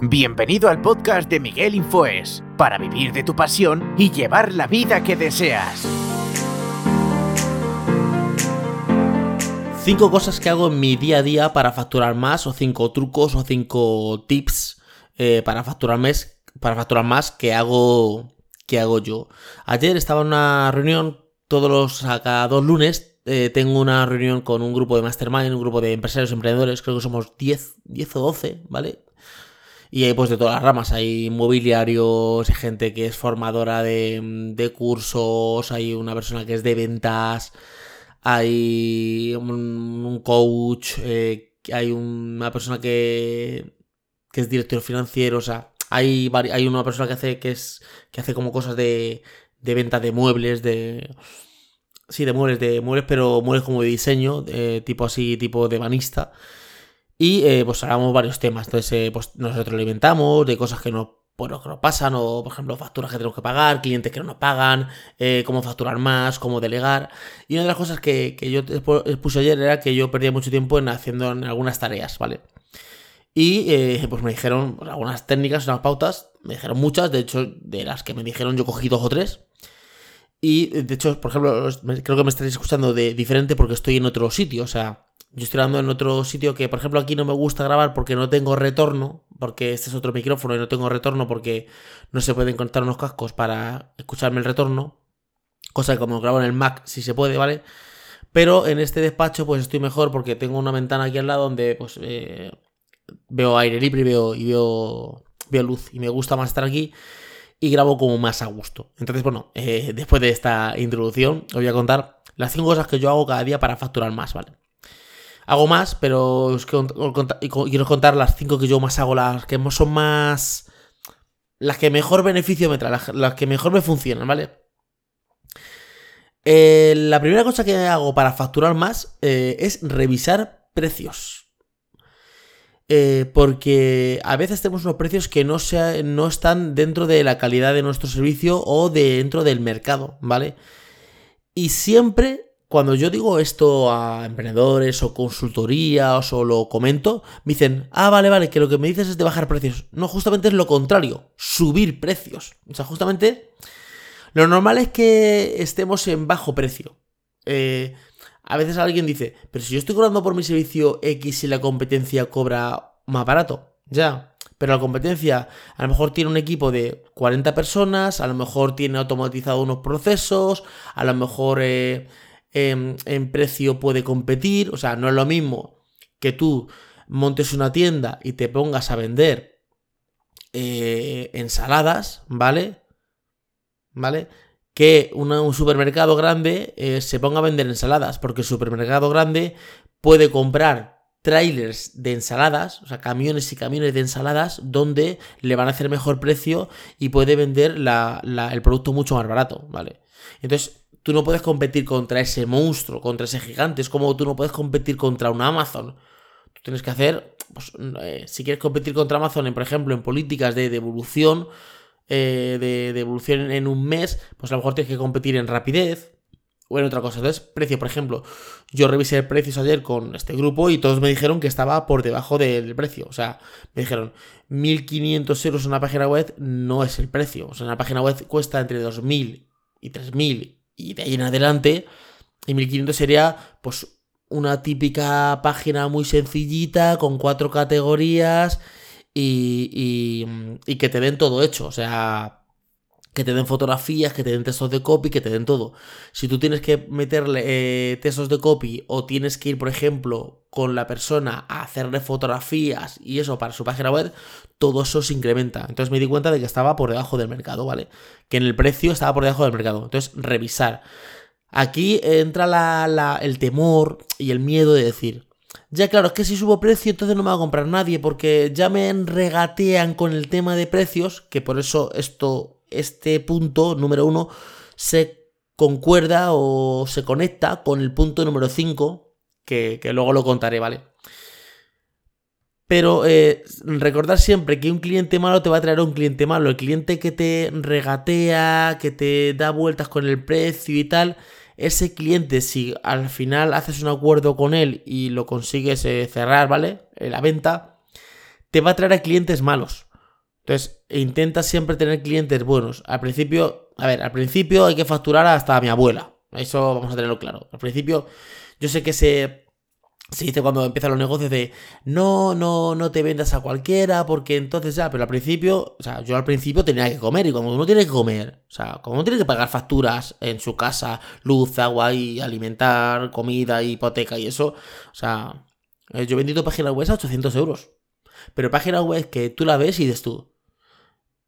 Bienvenido al podcast de Miguel Infoes, para vivir de tu pasión y llevar la vida que deseas. Cinco cosas que hago en mi día a día para facturar más, o cinco trucos, o cinco tips eh, para facturar más, para facturar más que hago, que hago yo. Ayer estaba en una reunión, todos los dos lunes eh, tengo una reunión con un grupo de mastermind, un grupo de empresarios emprendedores, creo que somos 10, 10 o 12, ¿vale? Y hay pues de todas las ramas, hay mobiliarios, hay gente que es formadora de, cursos, hay una persona que es de ventas, hay un, coach, eh, hay una persona que, que es director financiero, o sea, hay, hay una persona que hace, que es, que hace como cosas de, de venta de muebles, de... Sí, de muebles, de muebles, pero muebles como de diseño, tipo así, tipo de banista. Y eh, pues hablamos varios temas. Entonces, eh, pues nos retroalimentamos de cosas que nos, bueno, que nos pasan, o por ejemplo, facturas que tenemos que pagar, clientes que no nos pagan, eh, cómo facturar más, cómo delegar. Y una de las cosas que, que yo puse ayer era que yo perdía mucho tiempo en haciendo algunas tareas, ¿vale? Y pues me dijeron pues, algunas técnicas, unas pautas, me dijeron muchas, de hecho, de las que me dijeron yo cogí dos o tres. Y de hecho, por ejemplo, creo que me estaréis escuchando de diferente porque estoy en otro sitio, o sea, yo estoy grabando en otro sitio que, por ejemplo, aquí no me gusta grabar porque no tengo retorno, porque este es otro micrófono y no tengo retorno porque no se pueden conectar unos cascos para escucharme el retorno. Cosa que como grabo en el Mac sí se puede, ¿vale? Pero en este despacho pues estoy mejor porque tengo una ventana aquí al lado donde pues eh, veo aire libre y veo, y veo, veo luz y me gusta más estar aquí y grabo como más a gusto. Entonces, bueno, eh, después de esta introducción os voy a contar las 5 cosas que yo hago cada día para facturar más, ¿vale? Hago más, pero os quiero contar las cinco que yo más hago, las que son más... Las que mejor beneficio me traen, las, que mejor me funcionan, ¿vale? Eh, la primera cosa que hago para facturar más eh, es revisar precios. Eh, porque a veces tenemos unos precios que no, no están dentro de la calidad de nuestro servicio o dentro del mercado, ¿vale? Y siempre cuando yo digo esto a emprendedores o consultorías o lo comento, me dicen, ah, vale, vale, que lo que me dices es de bajar precios. No, justamente es lo contrario, subir precios. O sea, justamente lo normal es que estemos en bajo precio. Eh, a veces alguien dice, pero si yo estoy cobrando por mi servicio X y la competencia cobra más barato, ya. Pero la competencia a lo mejor tiene un equipo de 40 personas, a lo mejor tiene automatizado unos procesos, a lo mejor... Eh, en, precio puede competir. O sea, no es lo mismo que tú montes una tienda y te pongas a vender eh, ensaladas, ¿vale? ¿Vale? Que un supermercado grande eh, se ponga a vender ensaladas, porque el supermercado grande puede comprar trailers de ensaladas, o sea, camiones y camiones de ensaladas, donde le van a hacer mejor precio y puede vender el producto mucho más barato, ¿vale? Entonces, Tú no puedes competir contra ese monstruo, contra ese gigante. Es como tú no puedes competir contra un Amazon. Tú tienes que hacer, pues, eh, si quieres competir contra Amazon, en, por ejemplo, en políticas de devolución, eh, de devolución en un mes, pues a lo mejor tienes que competir en rapidez o en otra cosa. Entonces, precio, por ejemplo, yo revisé precios ayer con este grupo y todos me dijeron que estaba por debajo del precio. O sea, me dijeron 1.500 euros en una página web no es el precio. O sea, una página web cuesta entre 2.000 y 3.000 y de ahí en adelante, y 1500 sería pues una típica página muy sencillita con cuatro categorías y, y, que te den todo hecho. O sea, que te den fotografías, que te den textos de copy, que te den todo. Si tú tienes que meterle eh, textos de copy o tienes que ir, por ejemplo, con la persona a hacerle fotografías y eso para su página web, todo eso se incrementa. Entonces me di cuenta de que estaba por debajo del mercado, ¿vale? Que en el precio estaba por debajo del mercado. Entonces, revisar. Aquí entra el temor y el miedo de decir, ya claro, es que si subo precio entonces no me va a comprar nadie porque ya me regatean con el tema de precios, que por eso esto, este punto número uno se concuerda o se conecta con el punto número 5, que, que luego lo contaré, ¿vale? Pero eh, recordar siempre que un cliente malo te va a traer a un cliente malo. El cliente que te regatea, que te da vueltas con el precio y tal, ese cliente, si al final haces un acuerdo con él y lo consigues eh, cerrar, ¿vale? eh, la venta, te va a traer a clientes malos. Entonces, intenta siempre tener clientes buenos. Al principio, a ver, al principio hay que facturar hasta a mi abuela. Eso vamos a tenerlo claro. Al principio, yo sé que se, se dice cuando empiezan los negocios de no, no, no te vendas a cualquiera, porque entonces ya, pero al principio, o sea, yo al principio tenía que comer, y como uno tiene que comer, o sea, como uno tiene que pagar facturas en su casa, luz, agua y alimentar, comida, hipoteca y eso, o sea, eh, yo he vendido páginas web a 800 euros. Pero páginas web que tú la ves y dices tú,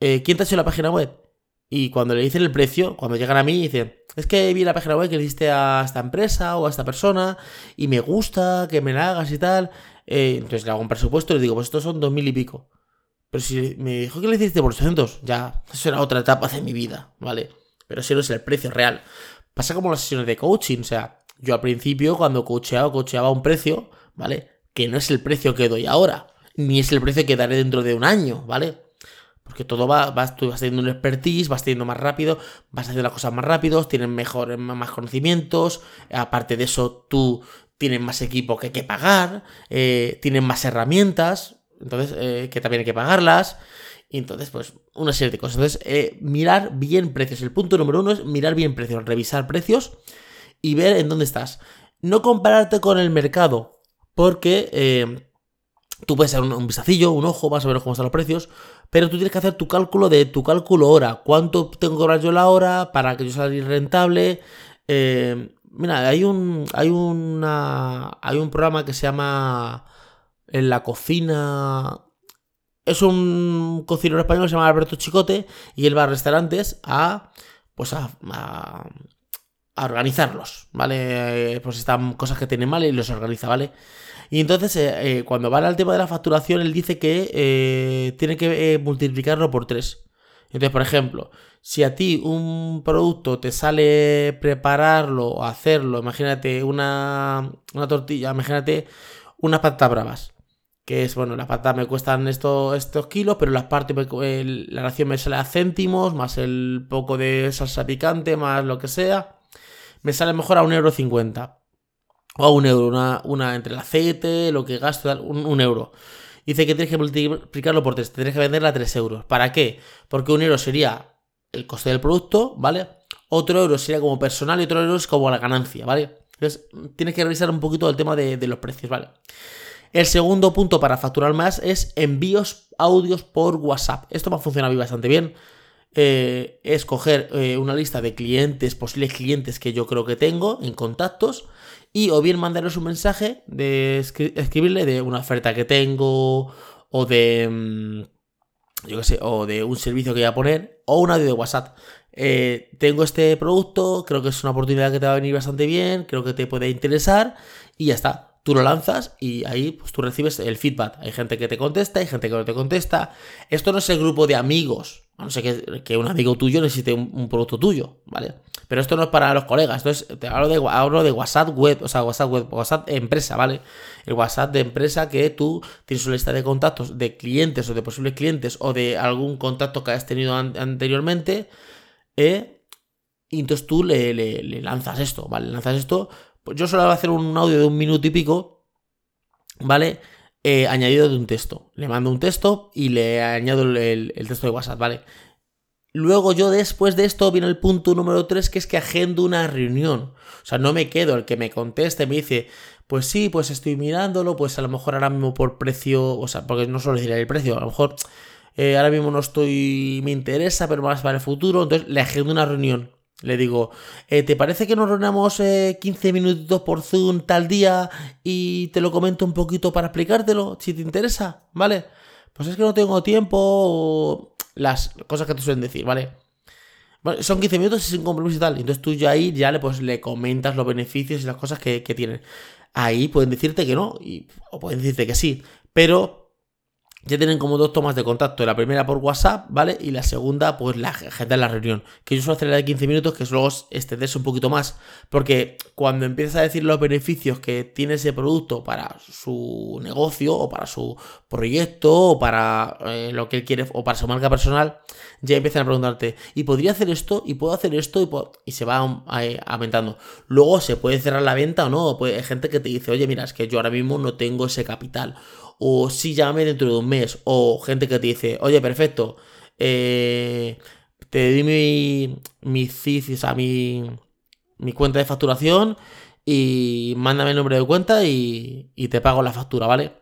eh, ¿quién te ha hecho la página web? Y cuando le dicen el precio, cuando llegan a mí, dicen, es que vi la página web que le diste a esta empresa o a esta persona y me gusta que me la hagas y tal. Eh, entonces le hago un presupuesto y le digo, pues estos son dos mil y pico. Pero si me dijo que le hiciste por 800, ya, eso era otra etapa de mi vida, ¿vale? Pero ese no es el precio real. Pasa como las sesiones de coaching, o sea, yo al principio cuando coacheaba, coacheaba un precio, ¿vale? Que no es el precio que doy ahora, ni es el precio que daré dentro de un año, ¿vale? Porque todo va, vas, tú vas teniendo un expertise, vas teniendo más rápido, vas haciendo las cosas más rápido, tienes mejor, más conocimientos, aparte de eso tú tienes más equipo que hay que pagar, eh, tienes más herramientas, entonces eh, que también hay que pagarlas. Y entonces, pues, una serie de cosas. Entonces, eh, mirar bien precios. El punto número uno es mirar bien precios, revisar precios y ver en dónde estás. No compararte con el mercado, porque tú puedes hacer un, un vistacillo, un ojo, vas a ver cómo están los precios, pero tú tienes que hacer tu cálculo de tu cálculo hora. ¿Cuánto tengo que cobrar yo la hora para que yo salga rentable? Eh, mira, hay un, hay una, hay un programa que se llama En la cocina. Es un cocinero español que se llama Alberto Chicote y él va a restaurantes a, pues a, a, organizarlos, ¿vale? Pues están cosas que tienen mal y los organiza, ¿vale? Y entonces, eh, eh, cuando va al tema de la facturación, él dice que eh, tiene que multiplicarlo por 3. Entonces, por ejemplo, si a ti un producto te sale prepararlo o hacerlo, imagínate una, una tortilla, imagínate unas patatas bravas. Que es, bueno, las patatas me cuestan estos, estos kilos, pero las partes, la ración me sale a céntimos, más el poco de salsa picante, más lo que sea. Me sale mejor a 1,50€. O a un euro, una, entre el aceite, lo que gasto, un, euro. Dice que tienes que multiplicarlo por 3, tienes que venderla a 3 euros. ¿Para qué? Porque un euro sería el coste del producto, ¿vale? Otro euro sería como personal y otro euro es como la ganancia, ¿vale? Entonces, tienes que revisar un poquito el tema de, los precios, ¿vale? El segundo punto para facturar más es envíos audios por WhatsApp. Esto me ha funcionado bastante bien. Eh, es coger eh, una lista de clientes, posibles clientes que yo creo que tengo en contactos y o bien mandaros un mensaje de escribirle de una oferta que tengo o de mm, yo qué sé, o de un servicio que voy a poner o un audio de WhatsApp. Eh, tengo este producto, creo que es una oportunidad que te va a venir bastante bien, creo que te puede interesar y ya está. Tú lo lanzas y ahí pues, tú recibes el feedback. Hay gente que te contesta, hay gente que no te contesta. Esto no es el grupo de amigos a no ser que, un amigo tuyo necesite un, producto tuyo, ¿vale? Pero esto no es para los colegas, esto es, te hablo de, hablo de WhatsApp web, o sea, WhatsApp web, WhatsApp empresa, ¿vale? El WhatsApp de empresa que tú tienes una lista de contactos de clientes o de posibles clientes o de algún contacto que hayas tenido anteriormente, ¿eh? y entonces tú le, le, lanzas esto, ¿vale? Lanzas esto, pues yo solo voy a hacer un audio de un minuto y pico, ¿vale? Eh, añadido de un texto. Le mando un texto y le añado el, texto de WhatsApp, ¿vale? Luego yo después de esto viene el punto número 3 que es que agendo una reunión. O sea, no me quedo el que me conteste, me dice, pues sí, pues estoy mirándolo, pues a lo mejor ahora mismo por precio, o sea, porque no solo decir el precio, a lo mejor eh, ahora mismo no estoy, me interesa, pero más para el futuro, entonces le agendo una reunión. Le digo, eh, ¿te parece que nos reunamos 15 eh, minutos por Zoom tal día y te lo comento un poquito para explicártelo, si te interesa? ¿Vale? Pues es que no tengo tiempo, las cosas que te suelen decir, ¿vale? Bueno, son 15 minutos y sin compromiso y tal. Entonces tú ya ahí ya le, pues, le comentas los beneficios y las cosas que, que tienen. Ahí pueden decirte que no, y, o pueden decirte que sí. Pero ya tienen como dos tomas de contacto. La primera por WhatsApp, ¿vale? Y la segunda, pues la gente en la reunión. Que yo suelo la de 15 minutos, que es luego extenderse un poquito más. Porque cuando empiezas a decir los beneficios que tiene ese producto para su negocio, o para su proyecto, o para eh, lo que él quiere, o para su marca personal, ya empiezan a preguntarte, ¿y podría hacer esto? ¿Y puedo hacer esto? Y, se va aumentando. Luego se puede cerrar la venta o no. Pues hay gente que te dice, oye, mira, es que yo ahora mismo no tengo ese capital o sí, llámame dentro de un mes, o gente que te dice, oye, perfecto, eh, te di mi, mi o sea, mi, mi cuenta de facturación y mándame el nombre de cuenta y, y te pago la factura, ¿vale?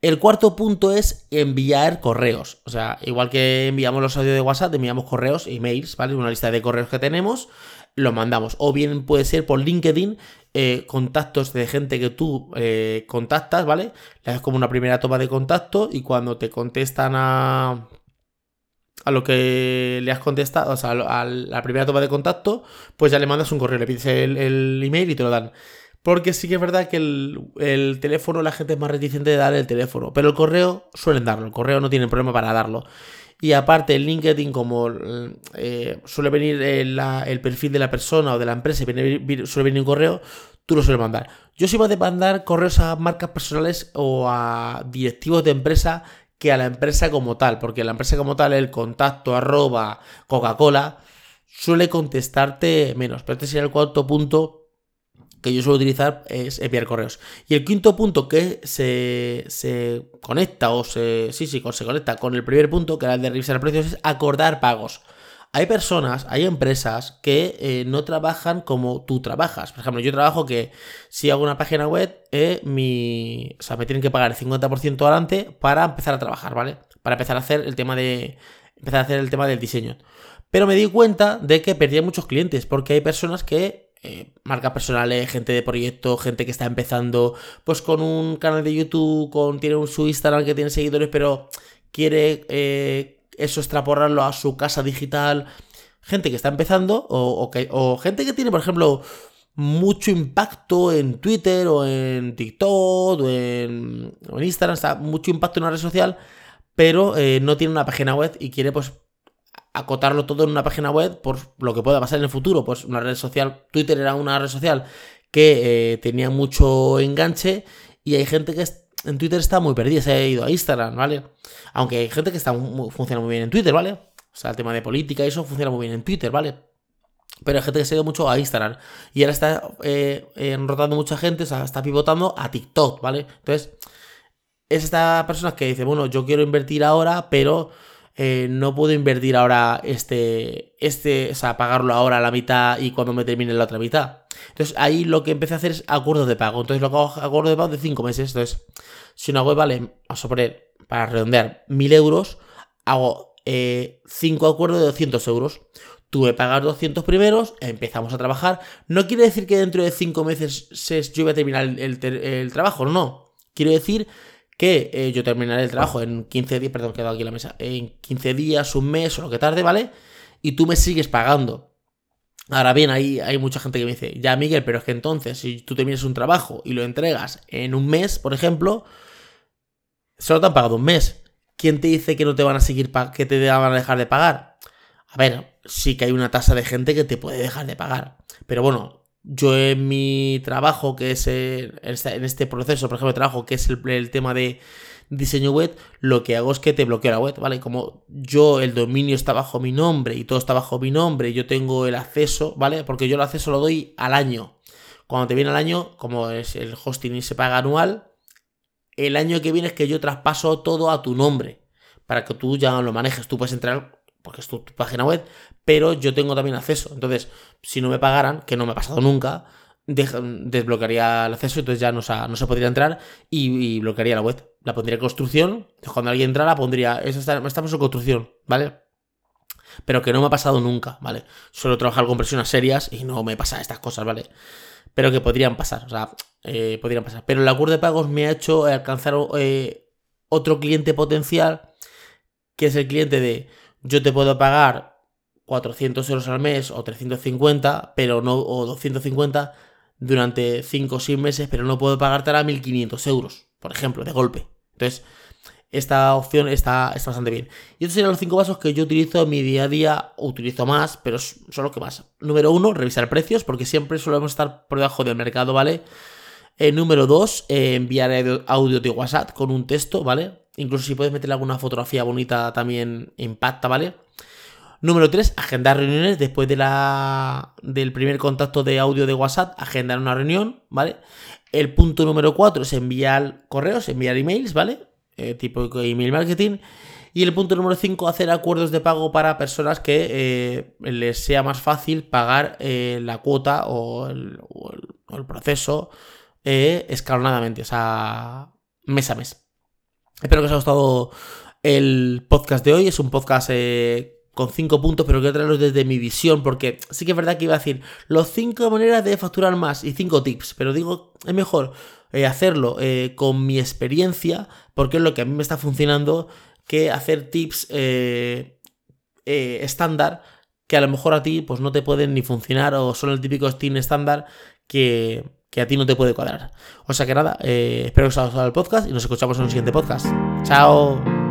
El cuarto punto es enviar correos. O sea, igual que enviamos los audios de WhatsApp, enviamos correos, emails, ¿vale? Una lista de correos que tenemos, lo mandamos. O bien puede ser por LinkedIn, eh, contactos de gente que tú eh, contactas, ¿vale? Le das como una primera toma de contacto y cuando te contestan a, a lo que le has contestado, o sea, a la primera toma de contacto, pues ya le mandas un correo, le pides el, el email y te lo dan. Porque sí que es verdad que el, teléfono la gente es más reticente de dar el teléfono. Pero el correo suelen darlo. El correo no tiene problema para darlo. Y aparte, el LinkedIn, como eh, suele venir el, perfil de la persona o de la empresa y suele venir un correo, tú lo sueles mandar. Yo soy más de mandar correos a marcas personales o a directivos de empresa que a la empresa como tal. Porque la empresa como tal, el contacto arroba Coca-Cola, suele contestarte menos. Pero este sería el cuarto punto que yo suelo utilizar es enviar correos. Y el quinto punto que se, conecta o se, sí, sí, se conecta con el primer punto, que era el de revisar precios, es acordar pagos. Hay personas, hay empresas que eh, no trabajan como tú trabajas. Por ejemplo, yo trabajo que si hago una página web, eh, o sea, me tienen que pagar el 50% adelante para empezar a trabajar, ¿vale? Para empezar a hacer el tema de empezar a hacer el tema del diseño. Pero me di cuenta de que perdía muchos clientes porque hay personas que eh, marcas personales, gente de proyecto, gente que está empezando, pues con un canal de YouTube, con tiene un, su Instagram que tiene seguidores, pero quiere eh, eso extrapolarlo a su casa digital. Gente que está empezando, o, o, gente que tiene, por ejemplo, mucho impacto en Twitter o en TikTok o en, Instagram, está mucho impacto en una red social, pero eh, no tiene una página web y quiere pues acotarlo todo en una página web por lo que pueda pasar en el futuro. Pues una red social, Twitter era una red social que eh, tenía mucho enganche y hay gente que en Twitter está muy perdida, se ha ido a Instagram, ¿vale? Aunque hay gente que está funciona muy bien en Twitter, ¿vale? O sea, el tema de política y eso funciona muy bien en Twitter, ¿vale? Pero hay gente que se ha ido mucho a Instagram. Y ahora está eh, enrotando mucha gente, o sea, está pivotando a TikTok, ¿vale? Entonces, es esta persona que dice, bueno, yo quiero invertir ahora, pero eh, no puedo invertir ahora este, este, o sea, pagarlo ahora a la mitad y cuando me termine la otra mitad. Entonces ahí lo que empecé a hacer es acuerdos de pago. Entonces lo que hago acuerdo de pago de 5 meses. Entonces, si una web vale, vamos a poner, para redondear, 1000 euros, hago 5 eh, acuerdos de 200 euros. Tú me pagas 200 primeros, empezamos a trabajar. No quiere decir que dentro de 5 meses yo voy a terminar el, el trabajo, no. Quiero decir que eh, yo terminaré el trabajo en 15 días, perdón, quedado aquí la mesa, en 15 días, un mes o lo que tarde, ¿vale? Y tú me sigues pagando. Ahora bien, ahí hay mucha gente que me dice, ya Miguel, pero es que entonces, si tú terminas un trabajo y lo entregas en un mes, por ejemplo, solo te han pagado un mes. ¿Quién te dice que no te van a seguir, que te van a dejar de pagar? A ver, sí que hay una tasa de gente que te puede dejar de pagar. Pero bueno, yo en mi trabajo, que es en este proceso, por ejemplo, de trabajo, que es el, tema de diseño web, lo que hago es que te bloqueo la web, ¿vale? Como yo, el dominio está bajo mi nombre y todo está bajo mi nombre, yo tengo el acceso, ¿vale? Porque yo el acceso lo doy al año. Cuando te viene al año, como es el hosting y se paga anual, el año que viene es que yo traspaso todo a tu nombre. Para que tú ya lo manejes. Tú puedes entrar porque es tu, página web, pero yo tengo también acceso. Entonces, si no me pagaran, que no me ha pasado nunca, desbloquearía el acceso, entonces ya no, se podría entrar y, bloquearía la web. La pondría en construcción, cuando alguien entrara pondría, estamos en construcción, ¿vale? Pero que no me ha pasado nunca, ¿vale? Suelo trabajar con personas serias y no me pasa estas cosas, ¿vale? Pero que podrían pasar, o sea, eh, podrían pasar. Pero el acuerdo de pagos me ha hecho alcanzar eh, otro cliente potencial, que es el cliente de yo te puedo pagar 400 euros al mes o 350, pero no, o 250 durante 5 o 6 meses, pero no puedo pagarte ahora 1500 euros, por ejemplo, de golpe. Entonces, esta opción está, está bastante bien. Y estos serían los 5 pasos que yo utilizo en mi día a día, utilizo más, pero son los que más. Número 1, revisar precios, porque siempre solemos estar por debajo del mercado, ¿vale? Eh, número 2, eh, enviar audio de WhatsApp con un texto, ¿vale? Incluso si puedes meterle alguna fotografía bonita también impacta, ¿vale? Número 3, agendar reuniones después de la, del primer contacto de audio de WhatsApp, agendar una reunión, ¿vale? El punto número 4 es enviar correos, enviar emails, ¿vale? Eh, tipo email marketing. Y el punto número 5, hacer acuerdos de pago para personas que eh, les sea más fácil pagar eh, la cuota o el, proceso escalonadamente, o sea, mes a mes. Espero que os haya gustado el podcast de hoy. Es un podcast con cinco puntos, pero quiero traerlos desde mi visión, porque sí que es verdad que iba a decir los cinco maneras de facturar más y cinco tips, pero digo, es mejor eh, hacerlo eh, con mi experiencia, porque es lo que a mí me está funcionando, que hacer tips eh, estándar que a lo mejor a ti pues no te pueden ni funcionar o son el típico Steam estándar que, que a ti no te puede cuadrar. O sea que nada, espero que os haya gustado el podcast y nos escuchamos en un siguiente podcast. Chao.